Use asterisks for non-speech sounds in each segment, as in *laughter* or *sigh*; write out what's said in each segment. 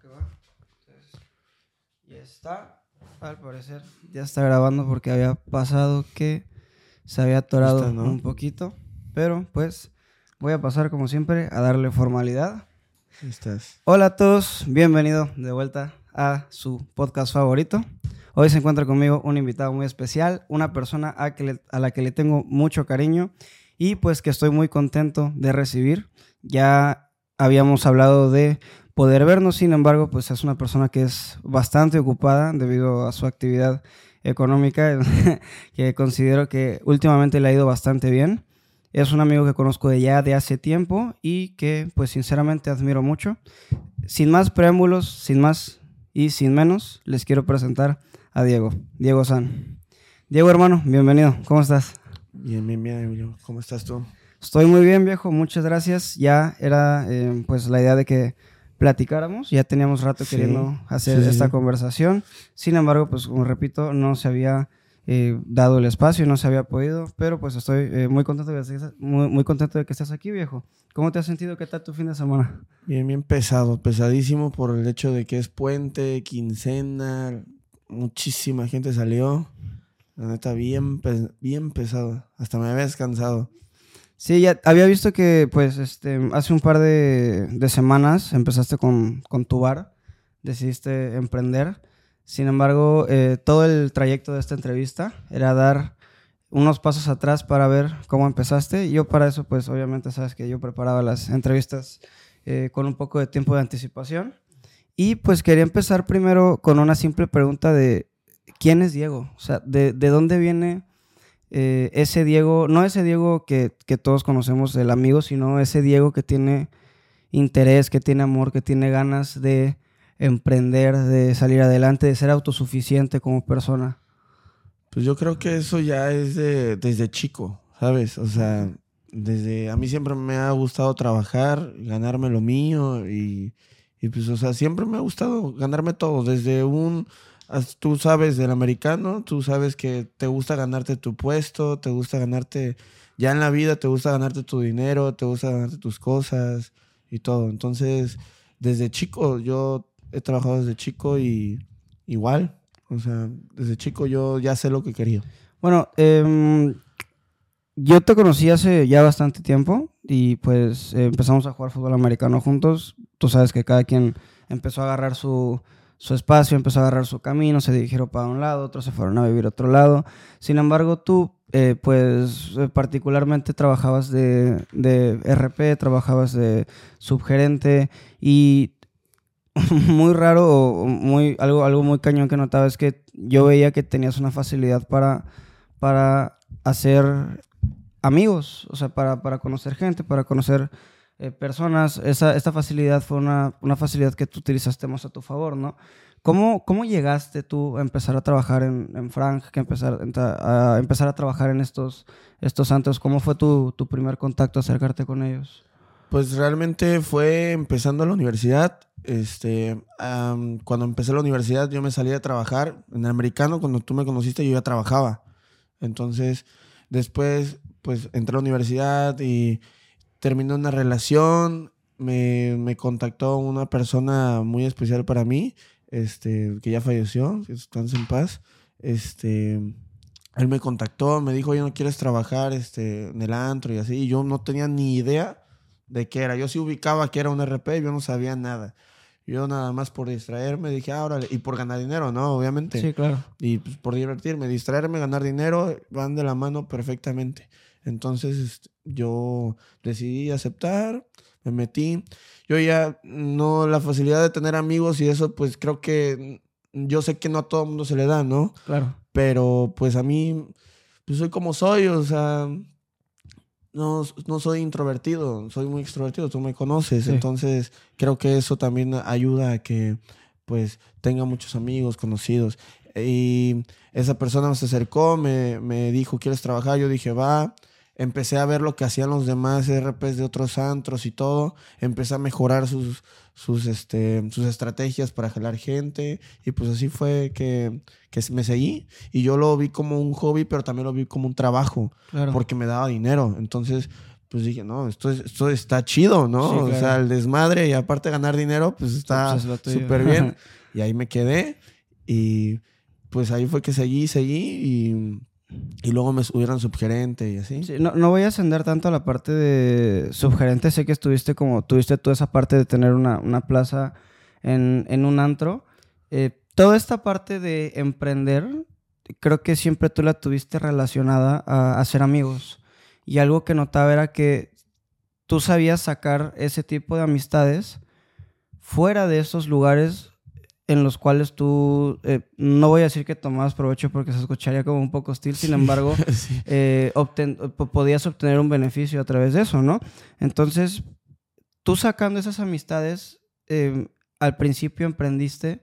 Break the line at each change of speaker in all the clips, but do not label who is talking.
que va. Entonces, ya está. Al parecer ya está grabando porque había pasado que se había atorado
Está, ¿no?
un poquito. Pero pues voy a pasar como siempre a darle formalidad.
Estás.
Hola a todos, bienvenido de vuelta a su podcast favorito. Hoy se encuentra conmigo un invitado muy especial, una persona a, que le- a la que le tengo mucho cariño y pues que estoy muy contento de recibir. Ya habíamos hablado de poder vernos, sin embargo, pues es una persona que es bastante ocupada debido a su actividad económica, *laughs* que considero que últimamente le ha ido bastante bien. Es un amigo que conozco de ya de hace tiempo y que pues sinceramente admiro mucho. Sin más preámbulos, sin más y sin menos, les quiero presentar a Diego, Diego San. Diego hermano, bienvenido, ¿cómo estás?
Bien, bien, bien, Emilio. ¿Cómo estás tú?
Estoy muy bien, viejo, muchas gracias. Ya era eh, pues la idea de que platicáramos, ya teníamos rato
Sí,
queriendo hacer
sí,
esta
sí.
conversación. Sin embargo, pues como repito, no se había eh, dado el espacio, no se había podido, pero pues estoy eh, muy contento de que muy, muy contento de que estés aquí, viejo. ¿Cómo te has sentido? ¿Qué tal tu fin de semana?
Bien, bien pesado, pesadísimo por el hecho de que es puente, quincena, muchísima gente salió. La neta, bien, bien pesado. Hasta me había descansado.
Sí, ya había visto que pues este hace un par de, semanas empezaste con, con tu bar, decidiste emprender. Sin embargo, eh, todo el trayecto de esta entrevista era dar unos pasos atrás para ver cómo empezaste. Yo para eso, pues obviamente sabes que yo preparaba las entrevistas eh, con un poco de tiempo de anticipación. Y pues quería empezar primero con una simple pregunta de ¿quién es Diego? O sea, ¿de, de dónde viene eh, ese Diego? No ese Diego que, que todos conocemos, el amigo, sino ese Diego que tiene interés, que tiene amor, que tiene ganas de emprender, de salir adelante, de ser autosuficiente como persona.
Pues yo creo que eso ya es de, desde chico, ¿sabes? O sea, desde a mí siempre me ha gustado trabajar, ganarme lo mío y, y pues, o sea, siempre me ha gustado ganarme todo, desde un, tú sabes, del americano, tú sabes que te gusta ganarte tu puesto, te gusta ganarte, ya en la vida te gusta ganarte tu dinero, te gusta ganarte tus cosas y todo. Entonces, desde chico, yo he trabajado desde chico y igual. O sea, desde chico yo ya sé lo que quería.
Bueno, em, yo te conocí hace ya bastante tiempo y pues eh, empezamos a jugar fútbol americano juntos. Tú sabes que cada quien empezó a agarrar su, su espacio, empezó a agarrar su camino, se dirigieron para un lado, otros se fueron a vivir a otro lado. Sin embargo, tú eh, pues eh, particularmente trabajabas de, de RP, trabajabas de subgerente y *laughs* muy raro muy, algo, algo muy cañón que notaba es que yo veía que tenías una facilidad para, para hacer amigos, o sea, para, para conocer gente, para conocer eh, personas. Esa, esta facilidad fue una, una facilidad que tú utilizaste más a tu favor, ¿no? ¿Cómo, cómo llegaste tú a empezar a trabajar en, en Frank, que empezar, a empezar a trabajar en estos, estos antros? ¿Cómo fue tu, tu primer contacto, acercarte con ellos?
Pues realmente fue empezando la universidad. Este, cuando empecé la universidad yo me salí a trabajar. En el americano, cuando tú me conociste, yo ya trabajaba. Entonces, después, pues entré a la universidad y terminé una relación. Me, me contactó una persona muy especial para mí, este, que ya falleció, que descanse en paz. Este, él me contactó, me dijo, oye, ¿no quieres trabajar este, en el antro y así? Y yo no tenía ni idea de qué era. Yo sí ubicaba que era un RP, yo no sabía nada. Yo nada más por distraerme dije, ah, órale, y por ganar dinero, ¿no? Obviamente.
Sí, claro.
Y pues, por divertirme, distraerme, ganar dinero, van de la mano perfectamente. Entonces este, yo decidí aceptar, me metí. Yo ya no, la facilidad de tener amigos y eso, pues creo que yo sé que no a todo el mundo se le da, ¿no?
Claro.
Pero pues a mí, pues soy como soy, o sea, no, no soy introvertido, soy muy extrovertido, tú me conoces,
Sí.
entonces creo que eso también ayuda a que pues tenga muchos amigos, conocidos. Y esa persona se acercó, me, me dijo, ¿quieres trabajar? Yo dije, va. Empecé a ver lo que hacían los demás RPs de otros antros y todo. Empecé a mejorar sus, sus, este, sus estrategias para jalar gente. Y pues así fue que, que me seguí. Y yo lo vi como un hobby, pero también lo vi como un trabajo
Claro.
porque me daba dinero. Entonces, pues dije, no, esto, es- esto está chido, ¿no?
Sí,
O
claro.
sea, el desmadre y aparte ganar dinero, pues está
Pues
súper bien. *laughs* y ahí me quedé y pues ahí fue que seguí, seguí y, y luego me subieron subgerente y así.
Sí, no, no voy a ascender tanto a la parte de subgerente. Sé que estuviste como, tuviste toda esa parte de tener una, una plaza en, en un antro. Eh, toda esta parte de emprender, creo que siempre tú la tuviste relacionada a, ser amigos. Y algo que notaba era que tú sabías sacar ese tipo de amistades fuera de esos lugares en los cuales tú, eh, no voy a decir que tomabas provecho porque se escucharía como un poco hostil, sin embargo, *laughs*
Sí.
eh, obten- podías obtener un beneficio a través de eso, ¿no? Entonces, tú sacando esas amistades, eh, al principio emprendiste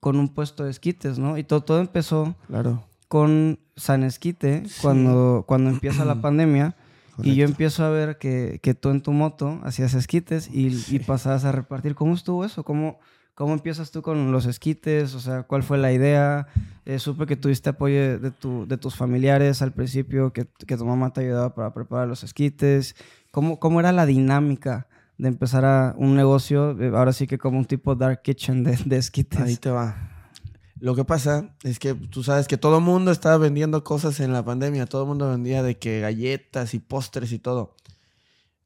con un puesto de esquites, ¿no? Y todo, todo empezó
Claro.
con San Esquite
Sí.
cuando, cuando empieza la *clears throat* pandemia. Y yo empiezo a ver que, que tú en tu moto hacías esquites y, y pasabas a repartir. ¿Cómo estuvo eso? ¿Cómo, ¿Cómo empiezas tú con los esquites? O sea, ¿cuál fue la idea? Eh, supe que tuviste apoyo de, tu, de tus familiares al principio, que, tu mamá te ayudaba para preparar los esquites. ¿Cómo, cómo era la dinámica de empezar a un negocio, eh, ahora sí que como un tipo dark kitchen de, de esquites?
Ahí te va. Lo que pasa es que tú sabes que todo el mundo estaba vendiendo cosas en la pandemia. Todo el mundo vendía de que galletas y postres y todo.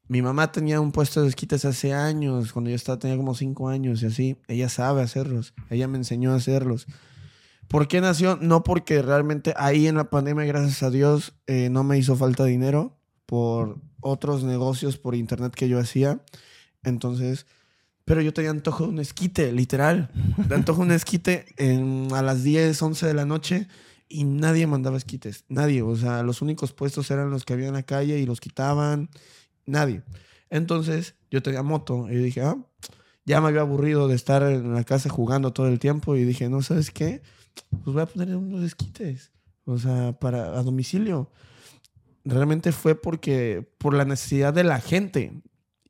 Mi mamá tenía un puesto de esquites hace años, cuando yo estaba, tenía como cinco años y así. Ella sabe hacerlos. Ella me enseñó a hacerlos. ¿Por qué nació? No porque realmente ahí en la pandemia, gracias a Dios, eh, no me hizo falta dinero por otros negocios por internet que yo hacía. Entonces, pero yo tenía antojo de un esquite, literal. De antojo de un esquite en- a las 10, 11 de la noche y nadie mandaba esquites. Nadie. O sea, los únicos puestos eran los que había en la calle y los quitaban. Nadie. Entonces, yo tenía moto y dije, ah, ya me había aburrido de estar en la casa jugando todo el tiempo y dije, no, ¿sabes qué? Pues voy a poner unos esquites. O sea, para a domicilio. Realmente fue porque, por la necesidad de la gente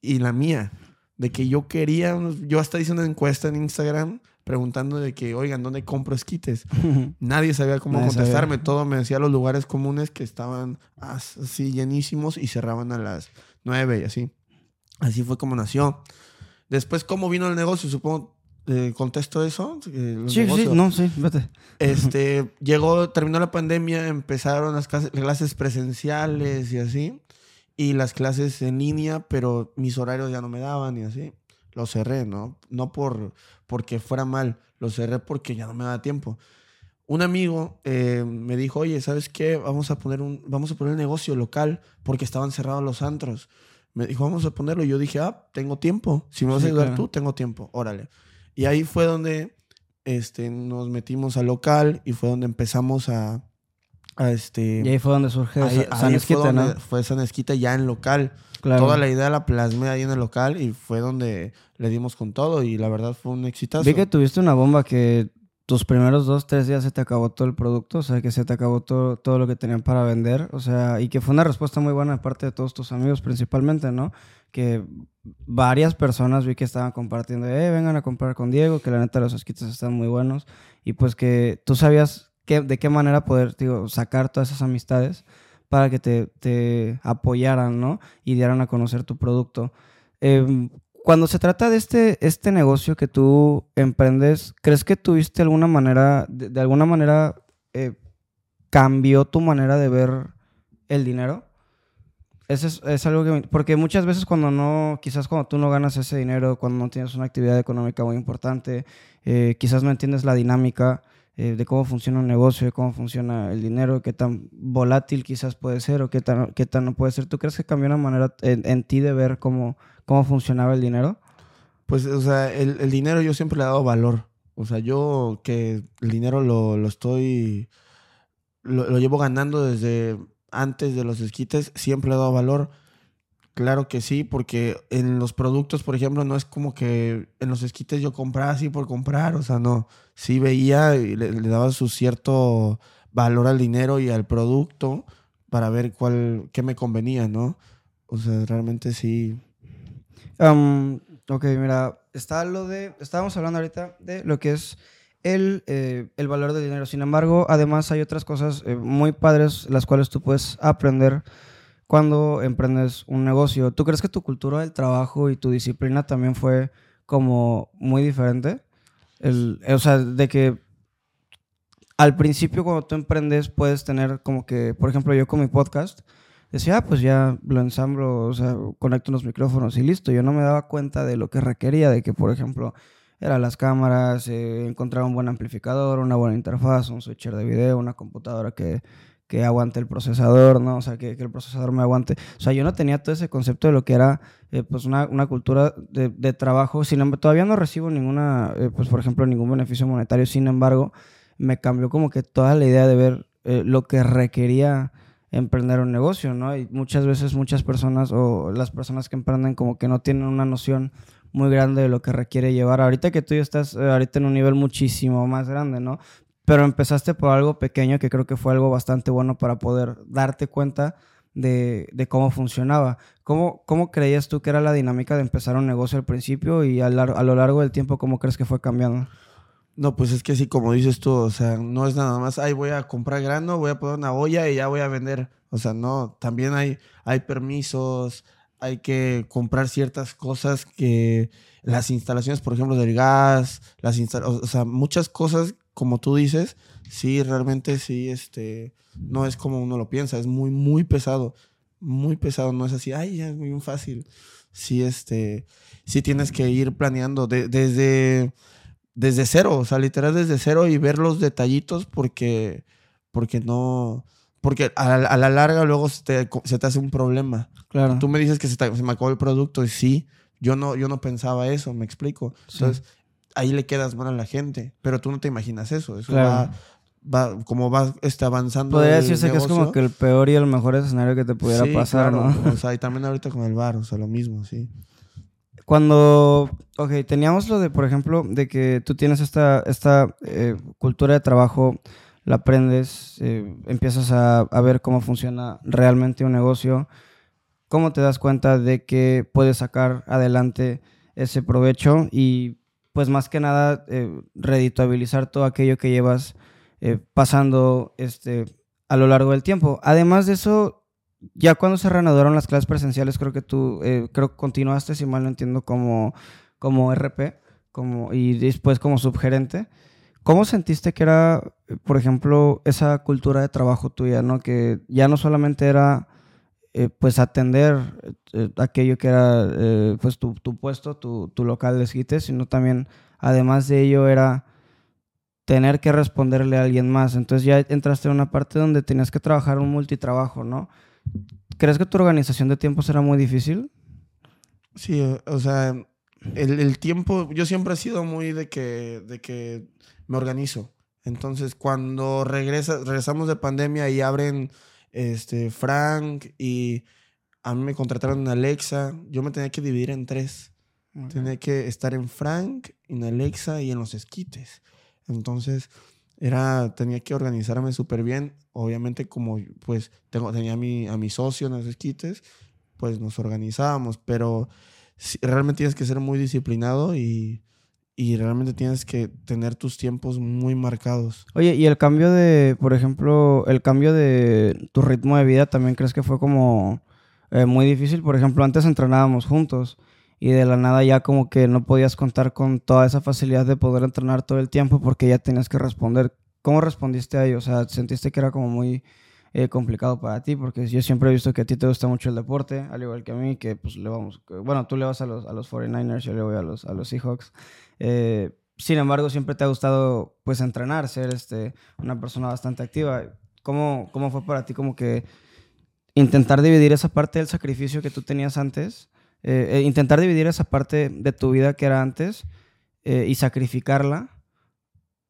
y la mía de que yo quería, yo hasta hice una encuesta en Instagram preguntando de que, oigan, ¿dónde compro esquites? *laughs* Nadie sabía cómo
Nadie sabía.
contestarme, todo me decía los lugares comunes que estaban as- así llenísimos y cerraban a las nueve y así. Así fue como nació. Después, ¿cómo vino el negocio? Supongo, eh, contesto eso. eh,
Sí, sí, no, sí, vete.
Este, *laughs* llegó, terminó la pandemia, empezaron las clases, clases presenciales y así, y las clases en línea, pero mis horarios ya no me daban y así. Lo cerré, ¿no? No por porque fuera mal, lo cerré porque ya no me daba tiempo. Un amigo eh, me dijo, oye, ¿sabes qué? Vamos a poner un, vamos a poner el negocio local porque estaban cerrados los antros. Me dijo, vamos a ponerlo. Y yo dije, ah, tengo tiempo. Si me vas
Sí,
a ayudar
claro.
tú, tengo tiempo. Órale. Y ahí fue donde este, nos metimos al local y fue donde empezamos a, a este...
Y ahí fue donde surge
ahí-
Sa- San
ahí
Esquite,
fue
¿no?
fue San Esquite ya en local.
Claro.
Toda la idea la plasmé ahí en el local y fue donde le dimos con todo y la verdad fue un exitazo.
Vi que tuviste una bomba que tus primeros dos, tres días se te acabó todo el producto, o sea, que se te acabó todo, todo lo que tenían para vender, o sea, y que fue una respuesta muy buena de parte de todos tus amigos principalmente, ¿no? Que varias personas vi que estaban compartiendo, eh, vengan a comprar con Diego, que la neta los esquites están muy buenos, y pues que tú sabías qué- de qué manera poder, digo, sacar todas esas amistades para que te, te apoyaran, ¿no? Y dieran a conocer tu producto. Em, cuando se trata de este, este negocio que tú emprendes, ¿crees que tuviste alguna manera, de, alguna manera, eh, cambió tu manera de ver el dinero? Eso es, es algo que... Porque muchas veces cuando no, quizás cuando tú no ganas ese dinero, cuando no tienes una actividad económica muy importante, eh, quizás no entiendes la dinámica eh, de cómo funciona un negocio, de cómo funciona el dinero, qué tan volátil quizás puede ser o qué tan, qué tan no puede ser. ¿Tú crees que cambió una manera en, en ti de ver cómo, cómo funcionaba el dinero?
Pues, o sea, el, el dinero yo siempre le he dado valor. O sea, yo que el dinero lo, lo estoy. Lo, lo llevo ganando desde antes de los esquites, siempre le he dado valor. Claro que sí, porque en los productos, por ejemplo, no es como que en los esquites yo compraba así por comprar. O sea, no. Sí veía y le, daba su cierto valor al dinero y al producto para ver cuál, qué me convenía, ¿no? O sea, realmente sí.
Am, ok, mira, está lo de. Estábamos hablando ahorita de lo que es el, eh, el valor del dinero. Sin embargo, además hay otras cosas eh, muy padres las cuales tú puedes aprender cuando emprendes un negocio. ¿Tú crees que tu cultura del trabajo y tu disciplina también fue como muy diferente? El, o sea, de que al principio cuando tú emprendes puedes tener como que, por ejemplo, yo con mi podcast, decía, ah, pues ya lo ensamblo, o sea, conecto unos micrófonos y listo. Yo no me daba cuenta de lo que requería, de que, por ejemplo, eran las cámaras, eh, encontrar un buen amplificador, una buena interfaz, un switcher de video, una computadora que, que aguante el procesador, ¿no? O sea, que, que, el procesador me aguante. O sea, yo no tenía todo ese concepto de lo que era, eh, pues, una, una, cultura de, de trabajo. Sin embargo, todavía no recibo ninguna, eh, pues, por ejemplo, ningún beneficio monetario. Sin embargo, me cambió como que toda la idea de ver eh, lo que requería emprender un negocio, ¿no? Y muchas veces muchas personas o las personas que emprenden como que no tienen una noción muy grande de lo que requiere llevar. Ahorita que tú ya estás ahorita en un nivel muchísimo más grande, ¿no? Pero empezaste por algo pequeño que creo que fue algo bastante bueno para poder darte cuenta de, de cómo funcionaba. ¿Cómo, ¿Cómo creías tú que era la dinámica de empezar un negocio al principio y a, a lo largo del tiempo cómo crees que fue cambiando?
No, pues es que sí, como dices tú, o sea, no es nada más, ay, voy a comprar grano, voy a poner una olla y ya voy a vender. O sea, no, también hay, hay permisos, hay que comprar ciertas cosas que las instalaciones, por ejemplo, del gas, las o sea, muchas cosas, como tú dices, sí, realmente sí, este, no es como uno lo piensa, es muy, muy pesado, muy pesado, no es así, ay, es muy fácil. Sí, este, sí tienes que ir planeando desde desde cero, o sea, literal desde cero y ver los detallitos porque, porque no, porque a, la larga luego se te, se te, hace un problema. Claro. Tú me dices que se, se, me acabó el producto y sí, yo no, yo no pensaba eso, me explico. Entonces, ahí le quedas mal a la gente, pero tú no te imaginas eso, eso va, va, como va está avanzando.
Podría decirse que es como que el peor y el mejor escenario que te pudiera pasar, ¿no?
O sea, y también ahorita con el bar, o sea, lo mismo, sí.
Cuando, ok, teníamos lo de, por ejemplo, de que tú tienes esta, esta eh, cultura de trabajo, la aprendes, eh, empiezas a, a, ver cómo funciona realmente un negocio, cómo te das cuenta de que puedes sacar adelante ese provecho y pues más que nada eh, redituabilizar todo aquello que llevas eh, pasando este, a lo largo del tiempo. Además de eso, ya cuando se reanudaron las clases presenciales, creo que tú, eh, creo que continuaste, si mal no entiendo, como, como RP como, y después como subgerente. ¿Cómo sentiste que era, por ejemplo, esa cultura de trabajo tuya, ¿no? Que ya no solamente era, eh, pues, atender eh, aquello que era, pues, tu, tu puesto, tu, tu, local de esquites, sino también, además de ello, era tener que responderle a alguien más. Entonces ya entraste en una parte donde tenías que trabajar un multitrabajo, ¿no? ¿Crees que tu organización de tiempo será muy difícil?
Sí, o sea, el, tiempo, yo siempre he sido muy de que, de que me organizo. Entonces, cuando regresa, regresamos de pandemia y abren este, Frank y a mí me contrataron en Alexa, yo me tenía que dividir en tres. Tenía que estar en Frank, en Alexa y en los esquites. Entonces, era, tenía que organizarme súper bien. Obviamente, como pues tengo, tenía a mi, a mi socio en los esquites, pues nos organizábamos, pero realmente tienes que ser muy disciplinado y, y realmente tienes que tener tus tiempos muy marcados.
Oye, y el cambio de, por ejemplo, el cambio de tu ritmo de vida, ¿también crees que fue como eh, muy difícil? Por ejemplo, antes entrenábamos juntos y de la nada ya como que no podías contar con toda esa facilidad de poder entrenar todo el tiempo porque ya tenías que responder. ¿Cómo respondiste a ello? O sea, ¿sentiste que era como muy eh, complicado para ti? Porque yo siempre he visto que a ti te gusta mucho el deporte, al igual que a mí, que pues le vamos, bueno, tú le vas a los, a los 49ers, yo le voy a los, a los Seahawks. Eh, sin embargo, siempre te ha gustado pues entrenar, ser este, una persona bastante activa. ¿Cómo, ¿Cómo fue para ti como que intentar dividir esa parte del sacrificio que tú tenías antes? Eh, eh, intentar dividir esa parte de tu vida que era antes y sacrificarla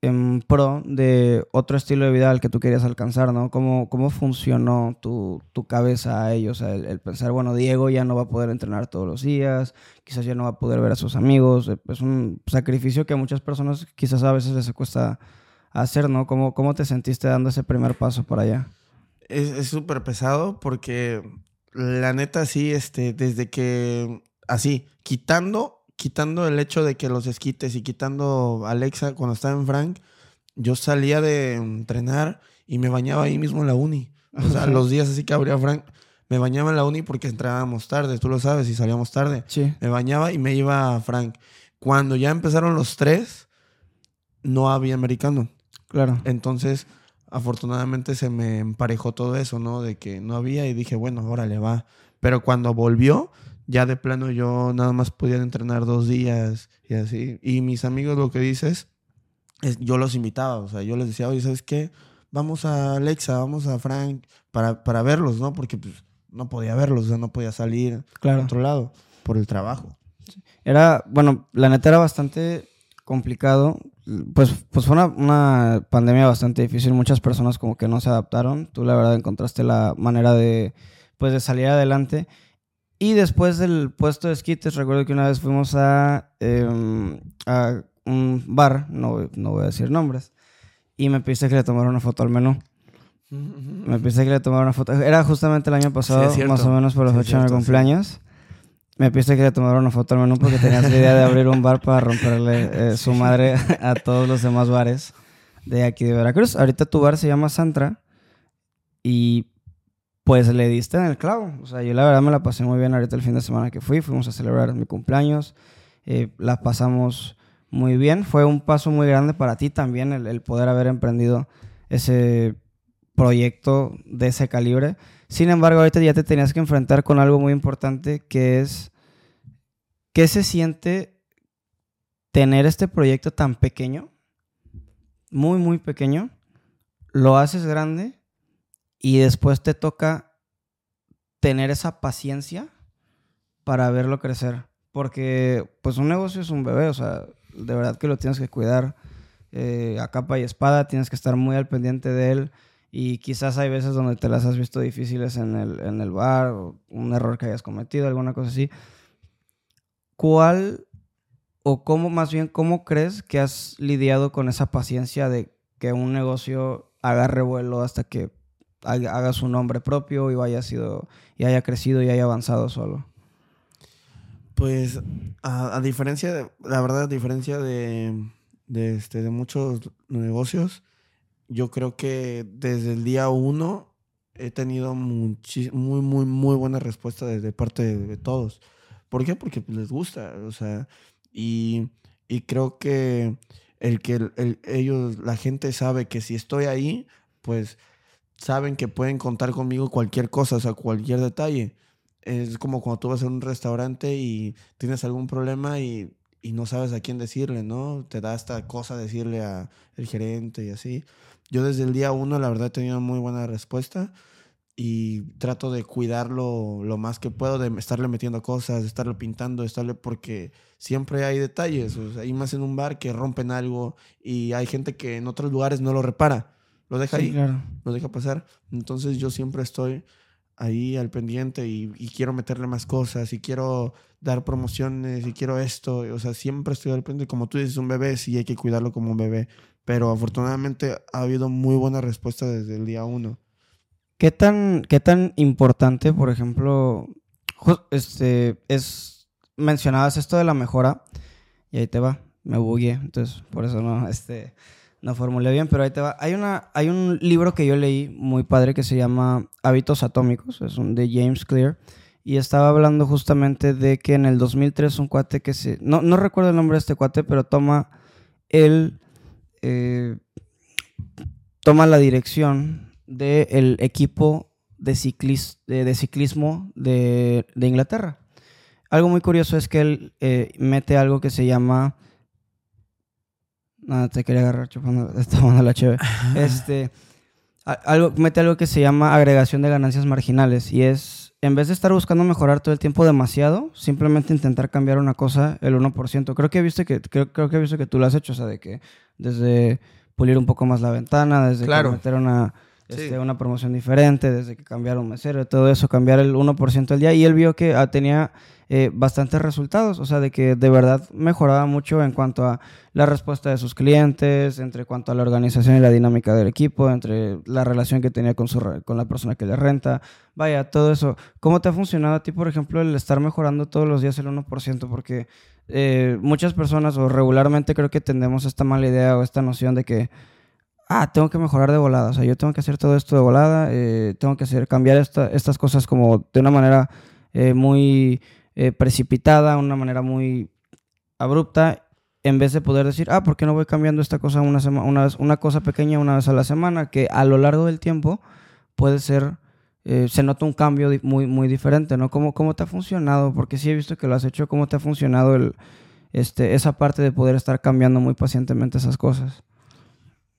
en pro de otro estilo de vida al que tú querías alcanzar, ¿no? ¿Cómo, cómo funcionó tu, tu cabeza a ellos? el, pensar, bueno, Diego ya no va a poder entrenar todos los días, quizás ya no va a poder ver a sus amigos. Es un sacrificio que a muchas personas quizás a veces les cuesta hacer, ¿no? ¿Cómo, cómo te sentiste dando ese primer paso para allá?
Es súper pesado porque la neta, sí, este, desde que, así, quitando, quitando el hecho de que los esquites y quitando Alexa cuando estaba en Frank, yo salía de entrenar y me bañaba ahí mismo en la uni. O sea, los días así que abría Frank, Me bañaba en la uni porque entrábamos tarde, tú lo sabes, y salíamos tarde.
Sí.
Me bañaba y me iba a Frank. Cuando ya empezaron los tres, no había americano.
Claro.
Entonces, afortunadamente se me emparejó todo eso, ¿no? De que no había y dije, bueno, órale, va. Pero cuando volvió, ya de plano yo nada más podía entrenar dos días y así. Y mis amigos, lo que dices, es, yo los invitaba, o sea, yo les decía, oye, ¿sabes qué? Vamos a Alexa, vamos a Frank para, para verlos, ¿no? Porque pues, no podía verlos, o sea, no podía salir
Claro.
a otro lado por el trabajo.
Era, bueno, la neta era bastante complicado. Pues, pues fue una, una pandemia bastante difícil. Muchas personas como que no se adaptaron. Tú la verdad encontraste la manera de, pues, de salir adelante. Y después del puesto de esquites, recuerdo que una vez fuimos a, em, a un bar, no, no voy a decir nombres, y me pediste que le tomara una foto al menú. *laughs* Me pediste que le tomara una foto. Era justamente el año pasado,
cierto.
más o menos por la
Sí, es
fecha de mi
cierto, sí.
cumpleaños. Me pediste que le tomara una foto al menú porque tenías la idea de abrir un bar para romperle eh, *laughs* su madre a todos los demás bares de aquí de Veracruz. Ahorita tu bar se llama Santra y pues le diste en el clavo. O sea, yo la verdad me la pasé muy bien ahorita el fin de semana que fui. Fuimos a celebrar mi cumpleaños. eh, la pasamos muy bien. Fue un paso muy grande para ti también el, el poder haber emprendido ese proyecto de ese calibre. Sin embargo, ahorita ya te tenías que enfrentar con algo muy importante que es ¿qué se siente tener este proyecto tan pequeño? Muy, muy pequeño. Lo haces grande y después te toca tener esa paciencia para verlo crecer. Porque pues un negocio es un bebé, o sea, de verdad que lo tienes que cuidar eh, a capa y espada, tienes que estar muy al pendiente de él. Y quizás hay veces donde te las has visto difíciles en el, en el bar, un error que hayas cometido, alguna cosa así. ¿Cuál o cómo, más bien, cómo crees que has lidiado con esa paciencia de que un negocio agarre vuelo hasta que haga, su nombre propio y vaya sido y haya crecido y haya avanzado solo?
Pues, a, a diferencia de, la verdad, a diferencia de, de, este, de muchos negocios, yo creo que desde el día uno he tenido muchi- muy, muy, muy buena respuesta desde parte de, de todos. ¿Por qué? Porque pues, les gusta, o sea, y, y creo que el que el- el- ellos, la gente sabe que si estoy ahí, pues saben que pueden contar conmigo cualquier cosa, o sea, cualquier detalle. Es como cuando tú vas a un restaurante y tienes algún problema y, y no sabes a quién decirle, ¿no? Te da esta cosa decirle a el gerente y así. Yo desde el día uno, la verdad, he tenido muy buena respuesta y trato de cuidarlo lo más que puedo, de estarle metiendo cosas, de estarle pintando, de estarle porque siempre hay detalles, o sea, más en un bar que rompen algo y hay gente que en otros lugares no lo repara, lo deja
Sí,
ahí,
claro.
lo deja pasar. Entonces yo siempre estoy ahí al pendiente y, y quiero meterle más cosas y quiero dar promociones y quiero esto, o sea, siempre estoy al pendiente, como tú dices, un bebé, sí hay que cuidarlo como un bebé, pero afortunadamente ha habido muy buena respuesta desde el día uno.
¿Qué tan, qué tan importante, por ejemplo, este, es, mencionabas esto de la mejora, y ahí te va, me bugué, entonces por eso no, este, no formulé bien, pero ahí te va. Hay, una, hay un libro que yo leí muy padre que se llama Hábitos Atómicos, es un de James Clear, y estaba hablando justamente de que en el 2003 un cuate que se, no, no recuerdo el nombre de este cuate, pero toma el, eh, toma la dirección del equipo de, de, de ciclismo de, de Inglaterra. Algo muy curioso es que él eh, mete algo que se llama... Nada, te quería agarrar chupando, *laughs* tomando la chévere. Este, algo, mete algo que se llama agregación de ganancias marginales y es, en vez de estar buscando mejorar todo el tiempo demasiado, simplemente intentar cambiar una cosa el 1%. Creo que he visto que, creo, creo que he visto que tú lo has hecho, o sea, de que desde pulir un poco más la ventana, desde que
Claro.
meter una,
Sí.
este, una promoción diferente, desde que cambiar un mesero, todo eso, cambiar el 1% al día. Y él vio que ah, tenía eh, bastantes resultados, o sea, de que de verdad mejoraba mucho en cuanto a la respuesta de sus clientes, entre cuanto a la organización y la dinámica del equipo, entre la relación que tenía con, su, con la persona que le renta. Vaya, todo eso. ¿Cómo te ha funcionado a ti, por ejemplo, el estar mejorando todos los días el 1%? Porque eh, muchas personas, o regularmente creo que tendemos esta mala idea o esta noción de que ah, tengo que mejorar de volada, o sea, yo tengo que hacer todo esto de volada, eh, tengo que hacer, cambiar estas cosas como de una manera eh, muy eh, precipitada, una manera muy abrupta, en vez de poder decir, ah, ¿por qué no voy cambiando esta cosa una, una, vez, una cosa pequeña una vez a la semana? Que a lo largo del tiempo puede ser, se nota un cambio muy, muy diferente, ¿no? ¿Cómo, ¿Cómo te ha funcionado? Porque sí he visto que lo has hecho, ¿cómo te ha funcionado el, este, esa parte de poder estar cambiando muy pacientemente esas cosas?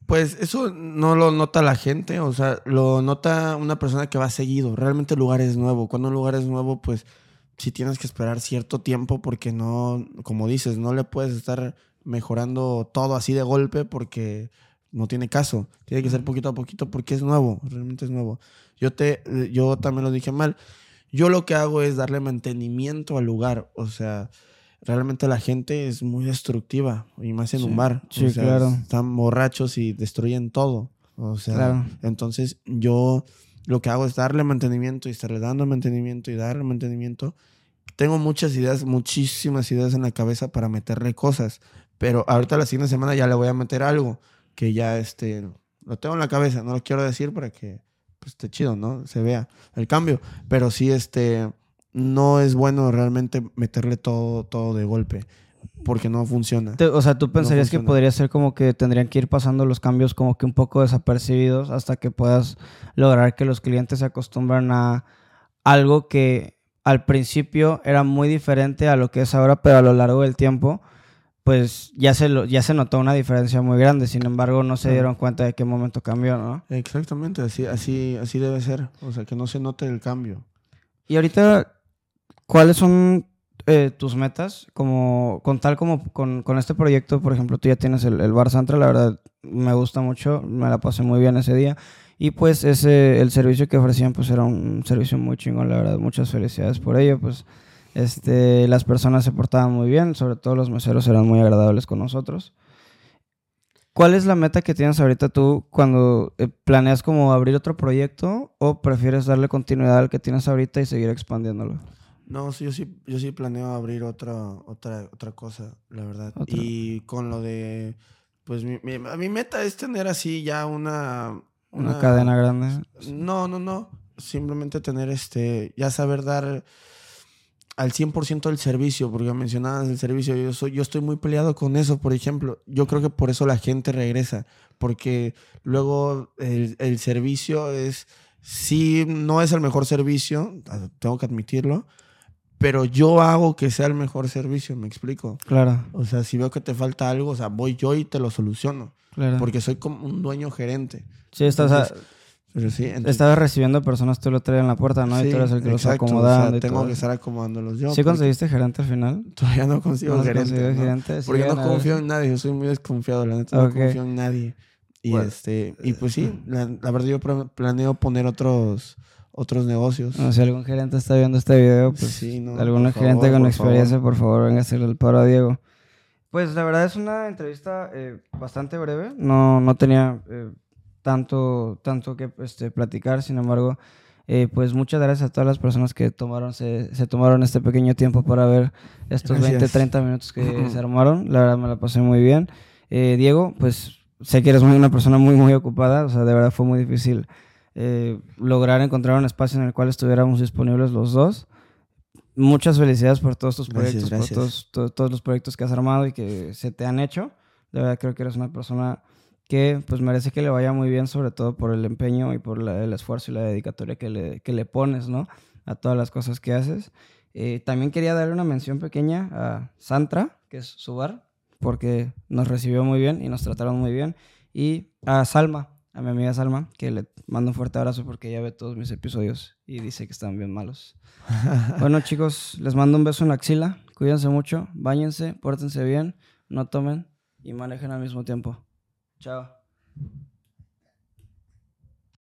Pues eso no lo nota la gente, o sea, lo nota una persona que va seguido. Realmente el lugar es nuevo. Cuando un lugar es nuevo, pues sí tienes que esperar cierto tiempo porque no, como dices, no le puedes estar mejorando todo así de golpe porque no tiene caso. Tiene que ser poquito a poquito porque es nuevo, realmente es nuevo. Yo, te, yo también lo dije mal. Yo lo que hago es darle mantenimiento al lugar, o sea, realmente la gente es muy destructiva, y más en un bar.
Sí, claro.
Están borrachos y destruyen todo. O sea, entonces yo lo que hago es darle mantenimiento y estarle dando mantenimiento y darle mantenimiento. Tengo muchas ideas, muchísimas ideas en la cabeza para meterle cosas, pero ahorita la siguiente semana ya le voy a meter algo que ya este, lo tengo en la cabeza, no lo quiero decir para que pues, esté chido, ¿no? Se vea el cambio, pero sí este no es bueno realmente meterle todo, todo de golpe porque no funciona.
o sea, tú pensarías que podría ser como que tendrían que ir pasando los cambios como que un poco desapercibidos hasta que puedas lograr que los clientes se acostumbran a algo que al principio era muy diferente a lo que es ahora, pero a lo largo del tiempo pues ya se, lo, ya se notó una diferencia muy grande, sin embargo no se dieron cuenta de qué momento cambió, ¿no?
Exactamente, así, así, así debe ser, o sea, que no se note el cambio.
Y ahorita ¿Cuáles son eh, tus metas? Como, con tal como con, este proyecto, por ejemplo, tú ya tienes el, Bar Santra, la verdad me gusta mucho, me la pasé muy bien ese día. Y pues ese, el servicio que ofrecían pues era un servicio muy chingón, la verdad, muchas felicidades por ello, pues este, las personas se portaban muy bien, sobre todo los meseros eran muy agradables con nosotros. ¿Cuál es la meta que tienes ahorita tú cuando eh, planeas como abrir otro proyecto o prefieres darle continuidad al que tienes ahorita y seguir expandiéndolo?
No, yo sí, yo sí planeo abrir otra, otra, otra cosa, la verdad. Y con lo de, pues mi, mi, meta es tener así ya una,
una... cadena grande.
No, no, no. Simplemente tener este, ya saber dar al 100% el servicio, porque mencionabas el servicio, yo, soy, yo estoy muy peleado con eso, por ejemplo. Yo creo que por eso la gente regresa, porque luego el, el servicio es, sí, no es el mejor servicio, tengo que admitirlo, pero yo hago que sea el mejor servicio, ¿me explico?
Claro.
O sea, si veo que te falta algo, o sea, voy yo y te lo soluciono. Claro. Porque soy como un dueño gerente.
Sí, estás, pero sí, estabas recibiendo personas, tú lo traes en la puerta, ¿no? y tú eres el que los acomodando. O sea,
tengo que estar acomodándolos yo.
¿Sí conseguiste gerente al final? *laughs*
Todavía no consigo gerente. ¿no? gerente. Porque no confío en nadie, yo soy muy desconfiado, la neta, no confío en nadie. Y, este, y pues sí, *clears throat* la, la verdad yo planeo poner otros otros negocios.
si algún gerente está viendo este video, pues sí, no, algún gerente con experiencia, por favor, venga a hacerle el paro a Diego. Pues la verdad es una entrevista eh, bastante breve. No, no tenía eh, tanto, tanto que este, platicar, sin embargo, eh, pues muchas gracias a todas las personas que tomaron, se, se tomaron este pequeño tiempo para ver estos 20, 30 minutos que *laughs* se armaron. La verdad me la pasé muy bien. Diego, pues sé que eres una persona muy, muy ocupada, o sea, de verdad fue muy difícil eh, lograr encontrar un espacio en el cual estuviéramos disponibles los dos. Muchas felicidades por todos tus proyectos, por todos, los proyectos que has armado y que se te han hecho. De verdad creo que eres una persona que pues merece que le vaya muy bien, sobre todo por el empeño y por el esfuerzo y la dedicatoria que le, que le pones, ¿no? A todas las cosas que haces. Eh, también quería darle una mención pequeña a Santra, que es su bar, porque nos recibió muy bien y nos trataron muy bien. Y a Salma, a mi amiga Salma, que le mando un fuerte abrazo porque ella ve todos mis episodios y dice que están bien malos. *laughs* bueno, chicos, les mando un beso en la axila. Cuídense mucho, bañense, pórtense bien, no tomen y manejen al mismo tiempo. Chao.